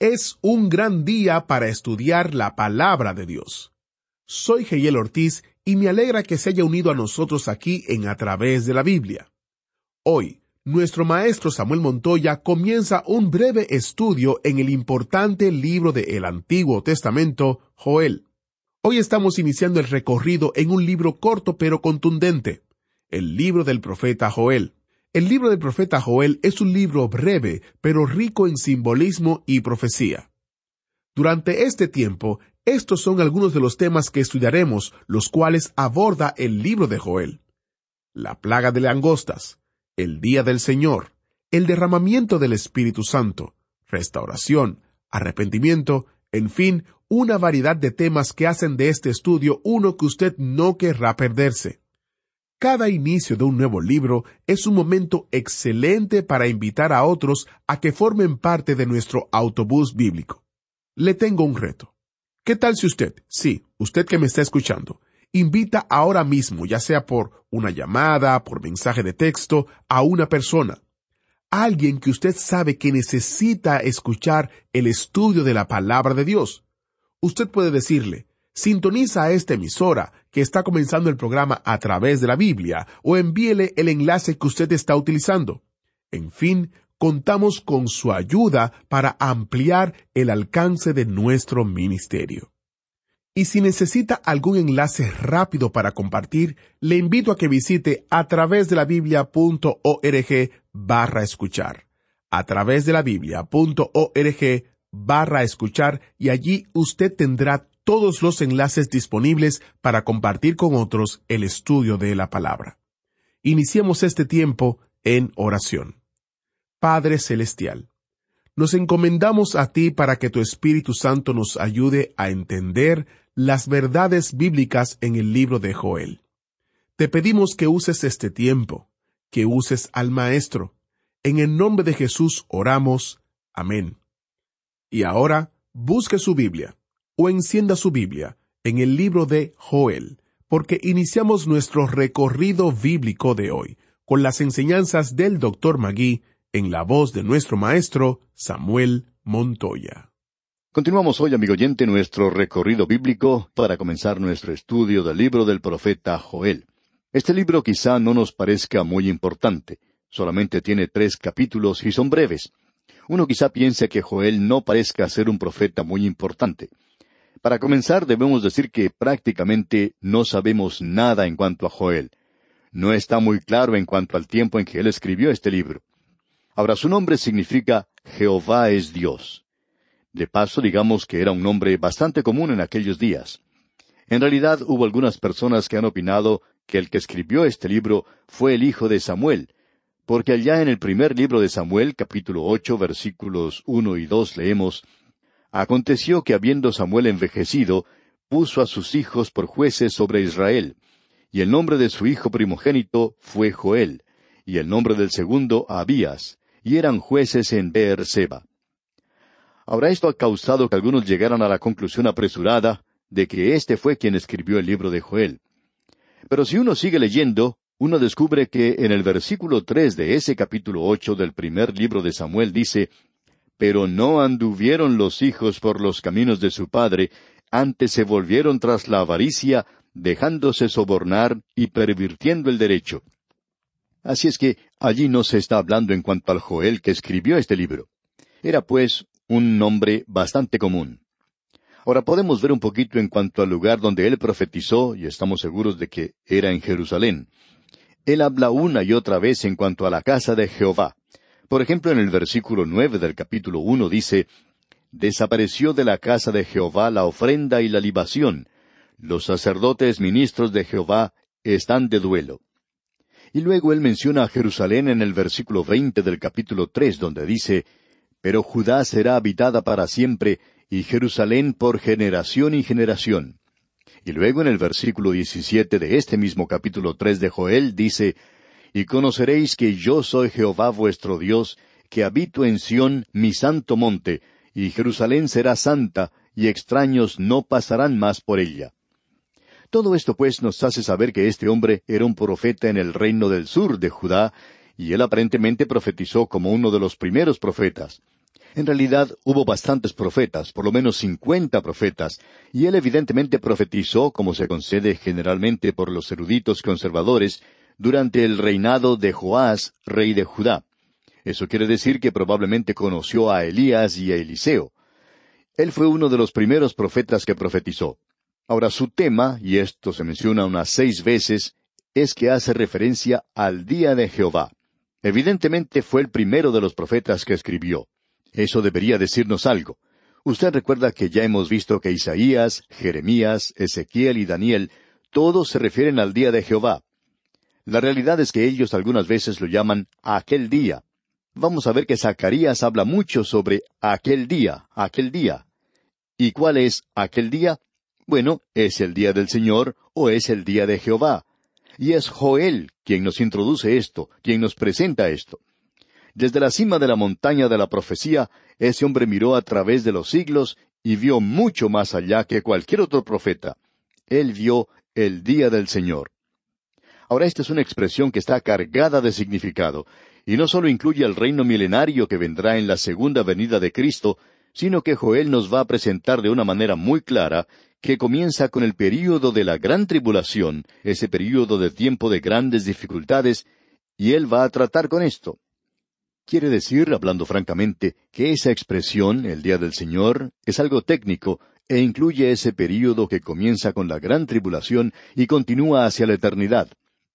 Es un gran día para estudiar la palabra de Dios. Soy Geyel Ortiz y me alegra que se haya unido a nosotros aquí en A través de la Biblia. Hoy, nuestro maestro Samuel Montoya comienza un breve estudio en el importante libro del Antiguo Testamento, Joel. Hoy estamos iniciando el recorrido en un libro corto pero contundente, el libro del profeta Joel. El libro del profeta Joel es un libro breve pero rico en simbolismo y profecía. Durante este tiempo, estos son algunos de los temas que estudiaremos, los cuales aborda el libro de Joel. La plaga de langostas, el día del Señor, el derramamiento del Espíritu Santo, restauración, arrepentimiento, en fin, una variedad de temas que hacen de este estudio uno que usted no querrá perderse. Cada inicio de un nuevo libro es un momento excelente para invitar a otros a que formen parte de nuestro autobús bíblico. Le tengo un reto. ¿Qué tal si usted, sí, usted que me está escuchando, invita ahora mismo, ya sea por una llamada, por mensaje de texto, a una persona, alguien que usted sabe que necesita escuchar el estudio de la palabra de Dios? Usted puede decirle, sintoniza a esta emisora que está comenzando el programa a través de la Biblia o envíele el enlace que usted está utilizando. En fin, contamos con su ayuda para ampliar el alcance de nuestro ministerio. Y si necesita algún enlace rápido para compartir, le invito a que visite a través de la biblia.org barra escuchar. A través de la biblia.org barra escuchar y allí usted tendrá todos los enlaces disponibles para compartir con otros el estudio de la palabra. Iniciemos este tiempo en oración. Padre Celestial, nos encomendamos a ti para que tu Espíritu Santo nos ayude a entender las verdades bíblicas en el libro de Joel. Te pedimos que uses este tiempo, que uses al Maestro. En el nombre de Jesús oramos. Amén. Y ahora, busque su Biblia, o encienda su Biblia, en el libro de Joel, porque iniciamos nuestro recorrido bíblico de hoy, con las enseñanzas del Dr. Magui, en la voz de nuestro maestro Samuel Montoya. Continuamos hoy, amigo oyente, nuestro recorrido bíblico para comenzar nuestro estudio del libro del profeta Joel. Este libro quizá no nos parezca muy importante, solamente tiene tres capítulos y son breves. Uno quizá piense que Joel no parezca ser un profeta muy importante. Para comenzar, debemos decir que prácticamente no sabemos nada en cuanto a Joel. No está muy claro en cuanto al tiempo en que él escribió este libro. Ahora, su nombre significa Jehová es Dios. De paso, digamos que era un nombre bastante común en aquellos días. En realidad, hubo algunas personas que han opinado que el que escribió este libro fue el hijo de Samuel, porque allá en el primer libro de Samuel, capítulo ocho, versículos uno y dos, leemos Aconteció que habiendo Samuel envejecido, puso a sus hijos por jueces sobre Israel, y el nombre de su hijo primogénito fue Joel, y el nombre del segundo Abías, y eran jueces en Beer-seba. Ahora esto ha causado que algunos llegaran a la conclusión apresurada de que este fue quien escribió el libro de Joel. Pero si uno sigue leyendo, uno descubre que en el versículo tres de ese capítulo ocho del primer libro de Samuel dice Pero no anduvieron los hijos por los caminos de su padre, antes se volvieron tras la avaricia, dejándose sobornar y pervirtiendo el derecho. Así es que allí no se está hablando en cuanto al Joel que escribió este libro. Era pues un nombre bastante común. Ahora podemos ver un poquito en cuanto al lugar donde él profetizó, y estamos seguros de que era en Jerusalén. Él habla una y otra vez en cuanto a la casa de Jehová. Por ejemplo, en el versículo nueve del capítulo uno dice Desapareció de la casa de Jehová la ofrenda y la libación. Los sacerdotes ministros de Jehová están de duelo. Y luego él menciona a Jerusalén en el versículo veinte del capítulo tres, donde dice pero Judá será habitada para siempre, y Jerusalén por generación y generación. Y luego en el versículo 17 de este mismo capítulo tres de Joel dice, Y conoceréis que yo soy Jehová vuestro Dios, que habito en Sión, mi santo monte, y Jerusalén será santa, y extraños no pasarán más por ella. Todo esto pues nos hace saber que este hombre era un profeta en el reino del sur de Judá, y él aparentemente profetizó como uno de los primeros profetas. En realidad hubo bastantes profetas, por lo menos cincuenta profetas, y él evidentemente profetizó, como se concede generalmente por los eruditos conservadores, durante el reinado de Joás, rey de Judá. Eso quiere decir que probablemente conoció a Elías y a Eliseo. Él fue uno de los primeros profetas que profetizó. Ahora su tema, y esto se menciona unas seis veces, es que hace referencia al día de Jehová. Evidentemente fue el primero de los profetas que escribió. Eso debería decirnos algo. Usted recuerda que ya hemos visto que Isaías, Jeremías, Ezequiel y Daniel todos se refieren al día de Jehová. La realidad es que ellos algunas veces lo llaman aquel día. Vamos a ver que Zacarías habla mucho sobre aquel día, aquel día. ¿Y cuál es aquel día? Bueno, es el día del Señor o es el día de Jehová. Y es Joel quien nos introduce esto, quien nos presenta esto. Desde la cima de la montaña de la profecía, ese hombre miró a través de los siglos y vio mucho más allá que cualquier otro profeta. Él vio el día del Señor. Ahora esta es una expresión que está cargada de significado, y no solo incluye el reino milenario que vendrá en la segunda venida de Cristo, sino que Joel nos va a presentar de una manera muy clara que comienza con el período de la gran tribulación, ese período de tiempo de grandes dificultades, y él va a tratar con esto. Quiere decir, hablando francamente, que esa expresión, el día del Señor, es algo técnico e incluye ese período que comienza con la gran tribulación y continúa hacia la eternidad.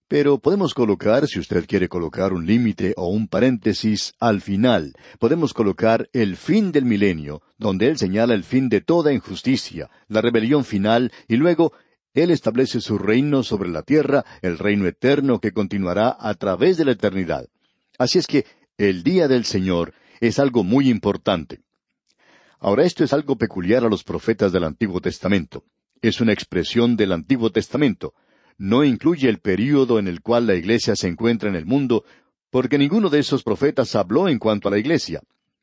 Pero podemos colocar, si usted quiere colocar un límite o un paréntesis al final, podemos colocar el fin del milenio, donde Él señala el fin de toda injusticia, la rebelión final, y luego Él establece su reino sobre la tierra, el reino eterno que continuará a través de la eternidad. Así es que el día del Señor es algo muy importante. Ahora esto es algo peculiar a los profetas del Antiguo Testamento. Es una expresión del Antiguo Testamento. No incluye el período en el cual la Iglesia se encuentra en el mundo, porque ninguno de esos profetas habló en cuanto a la Iglesia.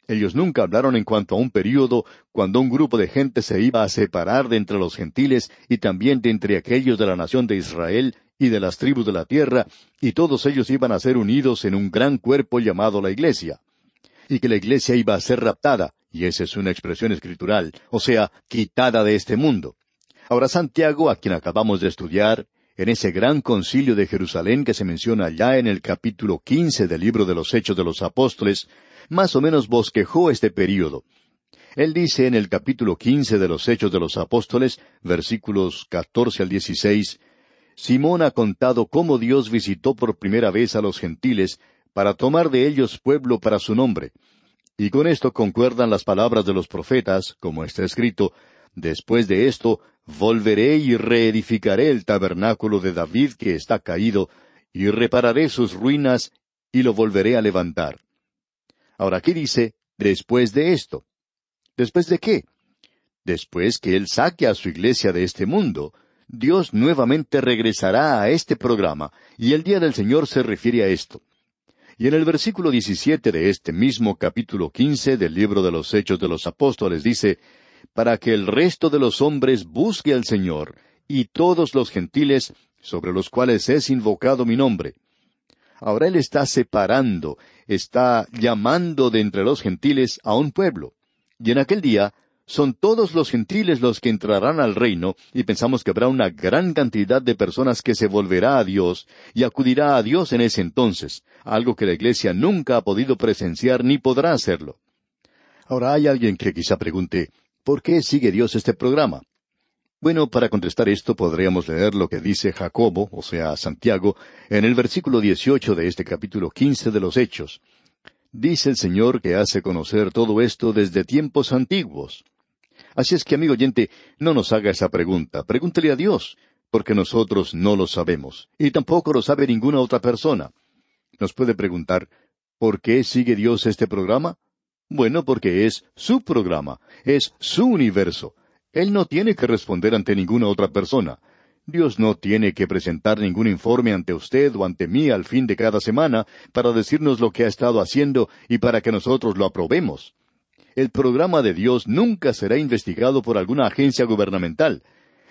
Ellos nunca hablaron en cuanto a un período cuando un grupo de gente se iba a separar de entre los gentiles y también de entre aquellos de la nación de Israel y de las tribus de la tierra, y todos ellos iban a ser unidos en un gran cuerpo llamado la Iglesia. Y que la Iglesia iba a ser raptada, y esa es una expresión escritural, o sea, quitada de este mundo. Ahora Santiago, a quien acabamos de estudiar, en ese gran concilio de Jerusalén que se menciona ya en el capítulo quince del libro de los Hechos de los Apóstoles, más o menos bosquejó este período. Él dice en el capítulo quince de los Hechos de los Apóstoles, versículos catorce al dieciséis, Simón ha contado cómo Dios visitó por primera vez a los gentiles para tomar de ellos pueblo para su nombre. Y con esto concuerdan las palabras de los profetas, como está escrito, Después de esto, volveré y reedificaré el tabernáculo de David que está caído, y repararé sus ruinas, y lo volveré a levantar. Ahora aquí dice, después de esto. ¿Después de qué? Después que Él saque a su iglesia de este mundo, Dios nuevamente regresará a este programa, y el día del Señor se refiere a esto. Y en el versículo 17 de este mismo capítulo 15 del libro de los Hechos de los Apóstoles dice, para que el resto de los hombres busque al Señor, y todos los gentiles, sobre los cuales es invocado mi nombre. Ahora Él está separando, está llamando de entre los gentiles a un pueblo. Y en aquel día son todos los gentiles los que entrarán al reino, y pensamos que habrá una gran cantidad de personas que se volverá a Dios y acudirá a Dios en ese entonces, algo que la Iglesia nunca ha podido presenciar ni podrá hacerlo. Ahora hay alguien que quizá pregunte, ¿por qué sigue Dios este programa? Bueno, para contestar esto podríamos leer lo que dice Jacobo, o sea, Santiago, en el versículo 18 de este capítulo 15 de los Hechos. Dice el Señor que hace conocer todo esto desde tiempos antiguos. Así es que, amigo oyente, no nos haga esa pregunta, pregúntele a Dios, porque nosotros no lo sabemos, y tampoco lo sabe ninguna otra persona. Nos puede preguntar, ¿por qué sigue Dios este programa? Bueno, porque es su programa, es su universo. Él no tiene que responder ante ninguna otra persona. Dios no tiene que presentar ningún informe ante usted o ante mí al fin de cada semana para decirnos lo que ha estado haciendo y para que nosotros lo aprobemos. El programa de Dios nunca será investigado por alguna agencia gubernamental.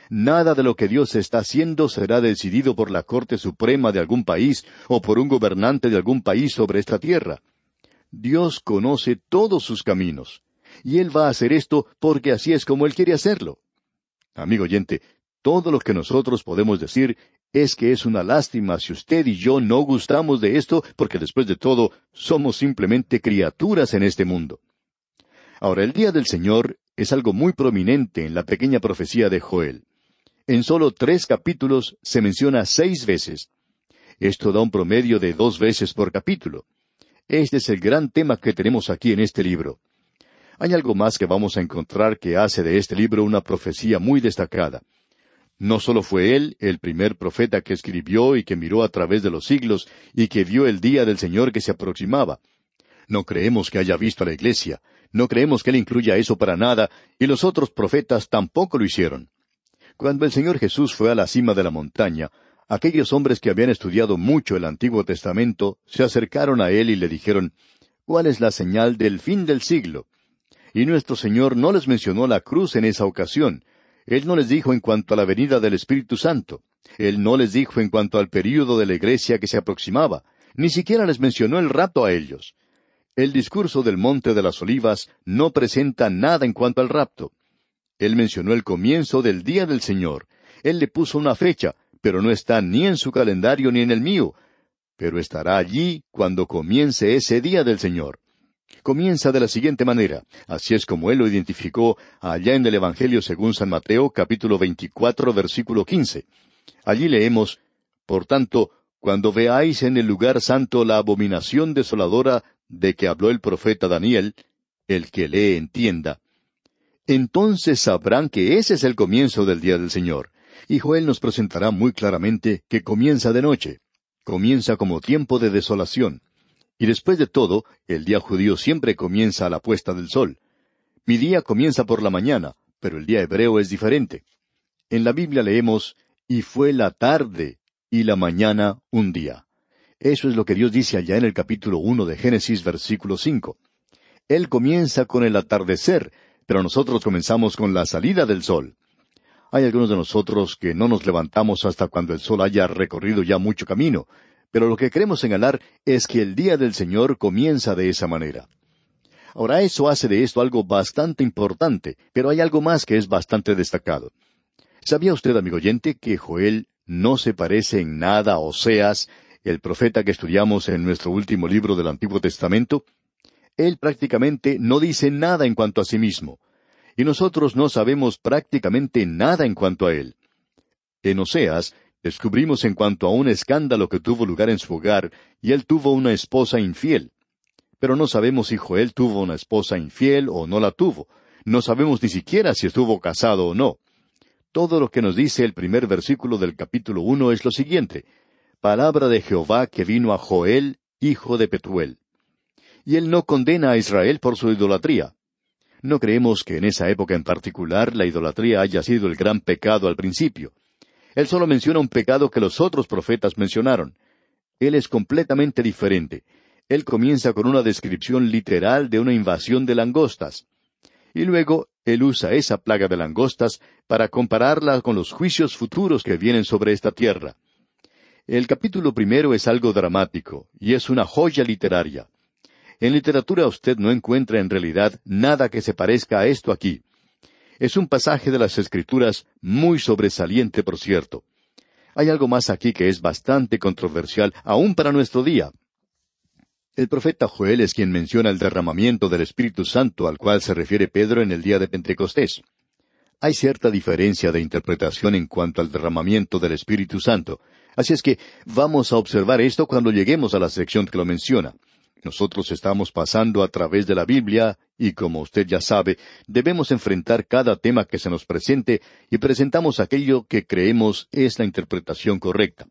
Nada de lo que Dios está haciendo será decidido por la Corte Suprema de algún país o por un gobernante de algún país sobre esta tierra. Dios conoce todos sus caminos. Y Él va a hacer esto porque así es como Él quiere hacerlo. Amigo oyente, todo lo que nosotros podemos decir es que es una lástima si usted y yo no gustamos de esto, porque después de todo somos simplemente criaturas en este mundo. Ahora, el día del Señor es algo muy prominente en la pequeña profecía de Joel. En solo tres capítulos se menciona seis veces. Esto da un promedio de dos veces por capítulo. Este es el gran tema que tenemos aquí en este libro. Hay algo más que vamos a encontrar que hace de este libro una profecía muy destacada. No solo fue él el primer profeta que escribió y que miró a través de los siglos y que vio el día del Señor que se aproximaba. No creemos que haya visto a la iglesia, no creemos que él incluya eso para nada, y los otros profetas tampoco lo hicieron. Cuando el Señor Jesús fue a la cima de la montaña, aquellos hombres que habían estudiado mucho el Antiguo Testamento se acercaron a él y le dijeron, ¿Cuál es la señal del fin del siglo? Y nuestro Señor no les mencionó la cruz en esa ocasión, él no les dijo en cuanto a la venida del Espíritu Santo. Él no les dijo en cuanto al período de la iglesia que se aproximaba. Ni siquiera les mencionó el rapto a ellos. El discurso del Monte de las Olivas no presenta nada en cuanto al rapto. Él mencionó el comienzo del día del Señor. Él le puso una fecha, pero no está ni en su calendario ni en el mío. Pero estará allí cuando comience ese día del Señor comienza de la siguiente manera. Así es como él lo identificó allá en el Evangelio según San Mateo capítulo 24 versículo 15. Allí leemos, Por tanto, cuando veáis en el lugar santo la abominación desoladora de que habló el profeta Daniel, el que lee entienda, entonces sabrán que ese es el comienzo del día del Señor. Y Joel nos presentará muy claramente que comienza de noche, comienza como tiempo de desolación. Y después de todo, el día judío siempre comienza a la puesta del sol. Mi día comienza por la mañana, pero el día hebreo es diferente. En la Biblia leemos, y fue la tarde y la mañana un día. Eso es lo que Dios dice allá en el capítulo uno de Génesis, versículo cinco. Él comienza con el atardecer, pero nosotros comenzamos con la salida del sol. Hay algunos de nosotros que no nos levantamos hasta cuando el sol haya recorrido ya mucho camino, pero lo que queremos señalar es que el día del Señor comienza de esa manera. Ahora eso hace de esto algo bastante importante, pero hay algo más que es bastante destacado. ¿Sabía usted, amigo oyente, que Joel no se parece en nada a Oseas, el profeta que estudiamos en nuestro último libro del Antiguo Testamento? Él prácticamente no dice nada en cuanto a sí mismo, y nosotros no sabemos prácticamente nada en cuanto a él. En Oseas Descubrimos en cuanto a un escándalo que tuvo lugar en su hogar, y él tuvo una esposa infiel. Pero no sabemos si Joel tuvo una esposa infiel o no la tuvo. No sabemos ni siquiera si estuvo casado o no. Todo lo que nos dice el primer versículo del capítulo uno es lo siguiente. Palabra de Jehová que vino a Joel, hijo de Petuel. Y él no condena a Israel por su idolatría. No creemos que en esa época en particular la idolatría haya sido el gran pecado al principio. Él solo menciona un pecado que los otros profetas mencionaron. Él es completamente diferente. Él comienza con una descripción literal de una invasión de langostas. Y luego él usa esa plaga de langostas para compararla con los juicios futuros que vienen sobre esta tierra. El capítulo primero es algo dramático y es una joya literaria. En literatura usted no encuentra en realidad nada que se parezca a esto aquí. Es un pasaje de las Escrituras muy sobresaliente, por cierto. Hay algo más aquí que es bastante controversial, aún para nuestro día. El profeta Joel es quien menciona el derramamiento del Espíritu Santo al cual se refiere Pedro en el día de Pentecostés. Hay cierta diferencia de interpretación en cuanto al derramamiento del Espíritu Santo, así es que vamos a observar esto cuando lleguemos a la sección que lo menciona. Nosotros estamos pasando a través de la Biblia y, como usted ya sabe, debemos enfrentar cada tema que se nos presente y presentamos aquello que creemos es la interpretación correcta.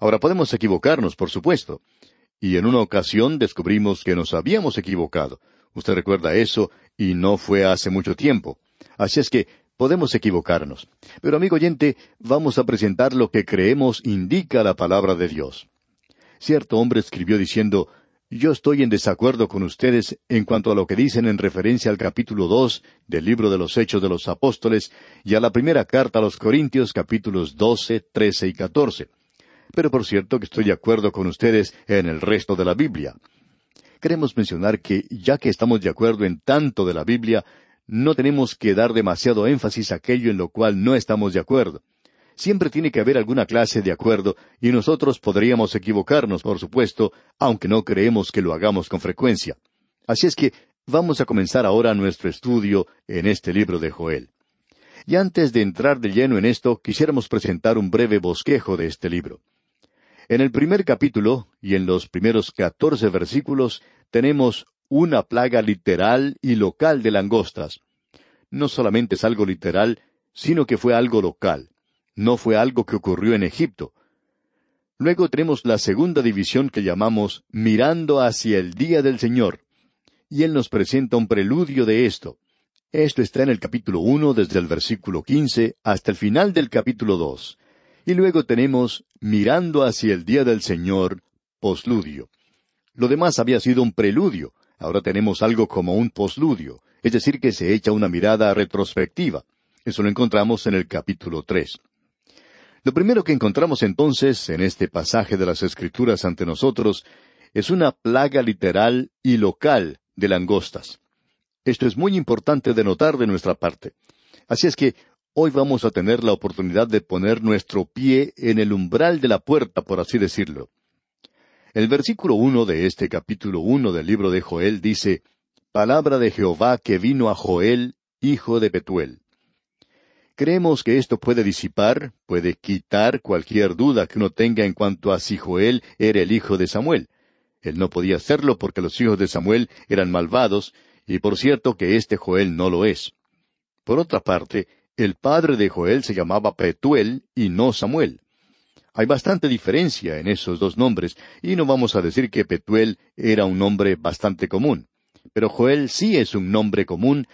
Ahora podemos equivocarnos, por supuesto. Y en una ocasión descubrimos que nos habíamos equivocado. Usted recuerda eso, y no fue hace mucho tiempo. Así es que podemos equivocarnos. Pero amigo oyente, vamos a presentar lo que creemos indica la palabra de Dios. Cierto hombre escribió diciendo, yo estoy en desacuerdo con ustedes en cuanto a lo que dicen en referencia al capítulo dos del libro de los Hechos de los Apóstoles y a la primera carta a los Corintios capítulos doce, trece y catorce. Pero por cierto que estoy de acuerdo con ustedes en el resto de la Biblia. Queremos mencionar que, ya que estamos de acuerdo en tanto de la Biblia, no tenemos que dar demasiado énfasis a aquello en lo cual no estamos de acuerdo. Siempre tiene que haber alguna clase de acuerdo, y nosotros podríamos equivocarnos, por supuesto, aunque no creemos que lo hagamos con frecuencia. Así es que vamos a comenzar ahora nuestro estudio en este libro de Joel. Y antes de entrar de lleno en esto, quisiéramos presentar un breve bosquejo de este libro. En el primer capítulo, y en los primeros catorce versículos, tenemos una plaga literal y local de langostas. No solamente es algo literal, sino que fue algo local no fue algo que ocurrió en Egipto. Luego tenemos la segunda división que llamamos mirando hacia el día del Señor. Y Él nos presenta un preludio de esto. Esto está en el capítulo uno desde el versículo quince hasta el final del capítulo dos. Y luego tenemos mirando hacia el día del Señor, posludio. Lo demás había sido un preludio. Ahora tenemos algo como un posludio, es decir, que se echa una mirada retrospectiva. Eso lo encontramos en el capítulo tres. Lo primero que encontramos entonces en este pasaje de las Escrituras ante nosotros es una plaga literal y local de langostas. Esto es muy importante de notar de nuestra parte. Así es que hoy vamos a tener la oportunidad de poner nuestro pie en el umbral de la puerta, por así decirlo. El versículo uno de este capítulo uno del libro de Joel dice Palabra de Jehová que vino a Joel, hijo de Betuel. Creemos que esto puede disipar, puede quitar cualquier duda que uno tenga en cuanto a si Joel era el hijo de Samuel. Él no podía hacerlo porque los hijos de Samuel eran malvados, y por cierto que este Joel no lo es. Por otra parte, el padre de Joel se llamaba Petuel y no Samuel. Hay bastante diferencia en esos dos nombres, y no vamos a decir que Petuel era un nombre bastante común. Pero Joel sí es un nombre común,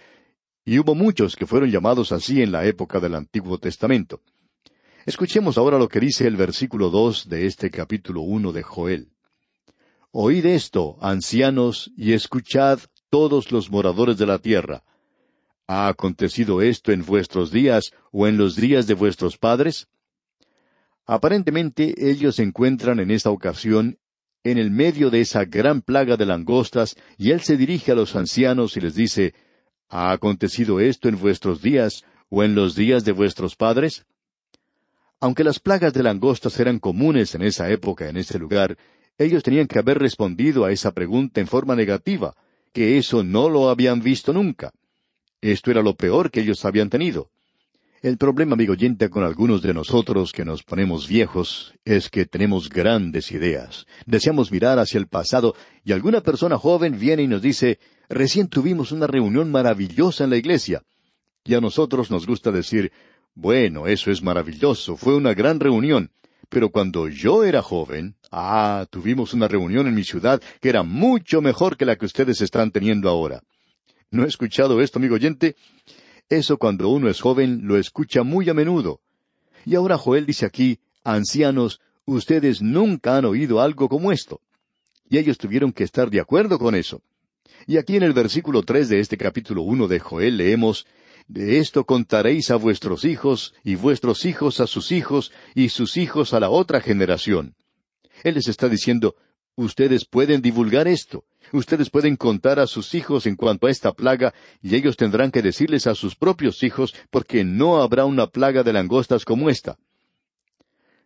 y hubo muchos que fueron llamados así en la época del Antiguo Testamento. Escuchemos ahora lo que dice el versículo dos de este capítulo uno de Joel. Oíd esto, ancianos, y escuchad todos los moradores de la tierra. ¿Ha acontecido esto en vuestros días o en los días de vuestros padres? Aparentemente ellos se encuentran en esta ocasión en el medio de esa gran plaga de langostas, y él se dirige a los ancianos y les dice, ¿Ha acontecido esto en vuestros días o en los días de vuestros padres? Aunque las plagas de langostas eran comunes en esa época, en ese lugar, ellos tenían que haber respondido a esa pregunta en forma negativa, que eso no lo habían visto nunca. Esto era lo peor que ellos habían tenido. El problema, amigo oyente, con algunos de nosotros que nos ponemos viejos es que tenemos grandes ideas. Deseamos mirar hacia el pasado y alguna persona joven viene y nos dice, recién tuvimos una reunión maravillosa en la iglesia. Y a nosotros nos gusta decir, bueno, eso es maravilloso, fue una gran reunión. Pero cuando yo era joven, ah, tuvimos una reunión en mi ciudad que era mucho mejor que la que ustedes están teniendo ahora. ¿No he escuchado esto, amigo oyente? Eso cuando uno es joven lo escucha muy a menudo. Y ahora Joel dice aquí, ancianos, ustedes nunca han oído algo como esto. Y ellos tuvieron que estar de acuerdo con eso. Y aquí en el versículo tres de este capítulo uno de Joel leemos De esto contaréis a vuestros hijos, y vuestros hijos a sus hijos, y sus hijos a la otra generación. Él les está diciendo, ustedes pueden divulgar esto, ustedes pueden contar a sus hijos en cuanto a esta plaga, y ellos tendrán que decirles a sus propios hijos, porque no habrá una plaga de langostas como esta.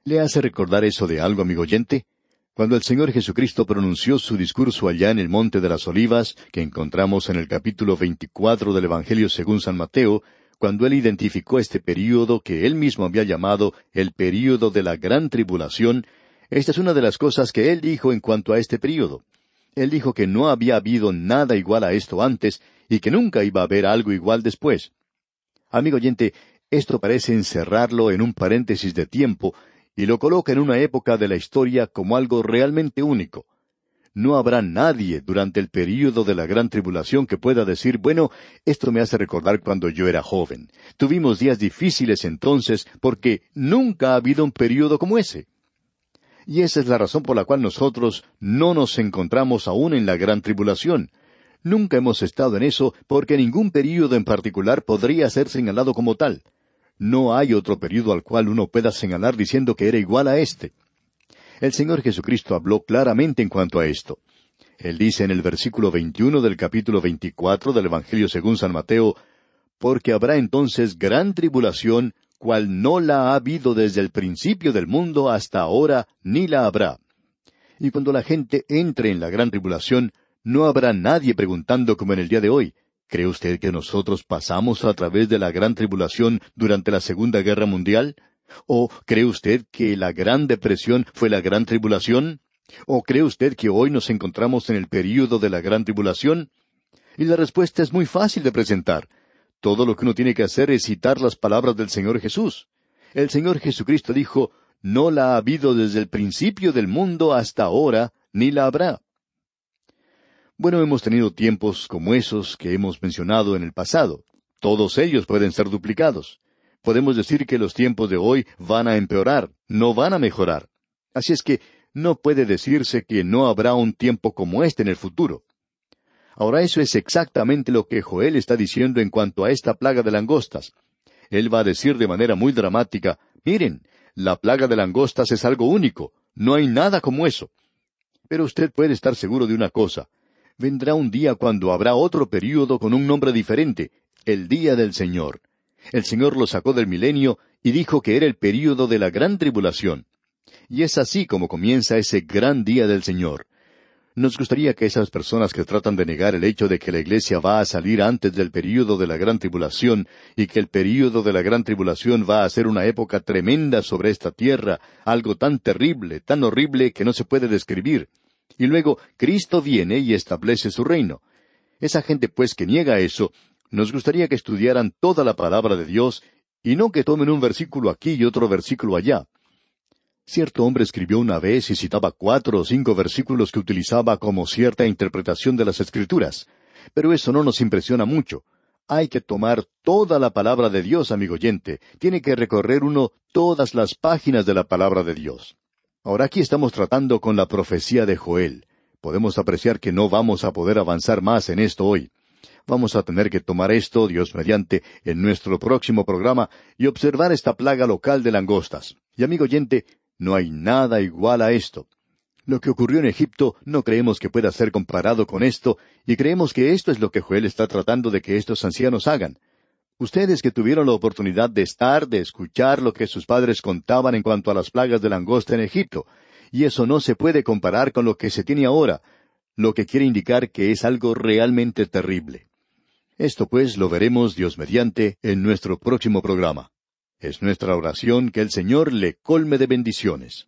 ¿Le hace recordar eso de algo, amigo oyente? Cuando el Señor Jesucristo pronunció su discurso allá en el Monte de las Olivas, que encontramos en el capítulo veinticuatro del Evangelio según San Mateo, cuando él identificó este período que él mismo había llamado el período de la gran tribulación, esta es una de las cosas que él dijo en cuanto a este período. Él dijo que no había habido nada igual a esto antes y que nunca iba a haber algo igual después. Amigo oyente, esto parece encerrarlo en un paréntesis de tiempo y lo coloca en una época de la historia como algo realmente único. no habrá nadie durante el período de la gran tribulación que pueda decir, bueno, esto me hace recordar cuando yo era joven. Tuvimos días difíciles entonces porque nunca ha habido un período como ese. Y esa es la razón por la cual nosotros no nos encontramos aún en la gran tribulación. Nunca hemos estado en eso porque ningún período en particular podría ser señalado como tal. No hay otro período al cual uno pueda señalar diciendo que era igual a este. El Señor Jesucristo habló claramente en cuanto a esto. Él dice en el versículo 21 del capítulo 24 del Evangelio según San Mateo, porque habrá entonces gran tribulación, cual no la ha habido desde el principio del mundo hasta ahora, ni la habrá. Y cuando la gente entre en la gran tribulación, no habrá nadie preguntando como en el día de hoy, ¿cree usted que nosotros pasamos a través de la gran tribulación durante la Segunda Guerra Mundial? ¿O cree usted que la Gran Depresión fue la Gran Tribulación? ¿O cree usted que hoy nos encontramos en el período de la Gran Tribulación? Y la respuesta es muy fácil de presentar. Todo lo que uno tiene que hacer es citar las palabras del Señor Jesús. El Señor Jesucristo dijo, No la ha habido desde el principio del mundo hasta ahora, ni la habrá. Bueno, hemos tenido tiempos como esos que hemos mencionado en el pasado. Todos ellos pueden ser duplicados podemos decir que los tiempos de hoy van a empeorar, no van a mejorar. Así es que no puede decirse que no habrá un tiempo como este en el futuro. Ahora eso es exactamente lo que Joel está diciendo en cuanto a esta plaga de langostas. Él va a decir de manera muy dramática, miren, la plaga de langostas es algo único, no hay nada como eso. Pero usted puede estar seguro de una cosa, vendrá un día cuando habrá otro período con un nombre diferente, el día del Señor. El Señor lo sacó del milenio y dijo que era el período de la gran tribulación. Y es así como comienza ese gran día del Señor. Nos gustaría que esas personas que tratan de negar el hecho de que la Iglesia va a salir antes del período de la gran tribulación y que el período de la gran tribulación va a ser una época tremenda sobre esta tierra, algo tan terrible, tan horrible que no se puede describir. Y luego Cristo viene y establece su reino. Esa gente pues que niega eso nos gustaría que estudiaran toda la palabra de Dios y no que tomen un versículo aquí y otro versículo allá. Cierto hombre escribió una vez y citaba cuatro o cinco versículos que utilizaba como cierta interpretación de las Escrituras. Pero eso no nos impresiona mucho. Hay que tomar toda la palabra de Dios, amigo oyente. Tiene que recorrer uno todas las páginas de la palabra de Dios. Ahora aquí estamos tratando con la profecía de Joel. Podemos apreciar que no vamos a poder avanzar más en esto hoy. Vamos a tener que tomar esto, Dios mediante, en nuestro próximo programa y observar esta plaga local de langostas. Y amigo oyente, no hay nada igual a esto. Lo que ocurrió en Egipto no creemos que pueda ser comparado con esto, y creemos que esto es lo que Joel está tratando de que estos ancianos hagan. Ustedes que tuvieron la oportunidad de estar, de escuchar lo que sus padres contaban en cuanto a las plagas de langosta en Egipto, y eso no se puede comparar con lo que se tiene ahora, lo que quiere indicar que es algo realmente terrible. Esto pues lo veremos Dios mediante en nuestro próximo programa. Es nuestra oración que el Señor le colme de bendiciones.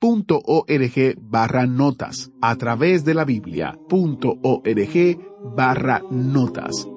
Biblia.org barra notas, a través de la Biblia.org barra notas.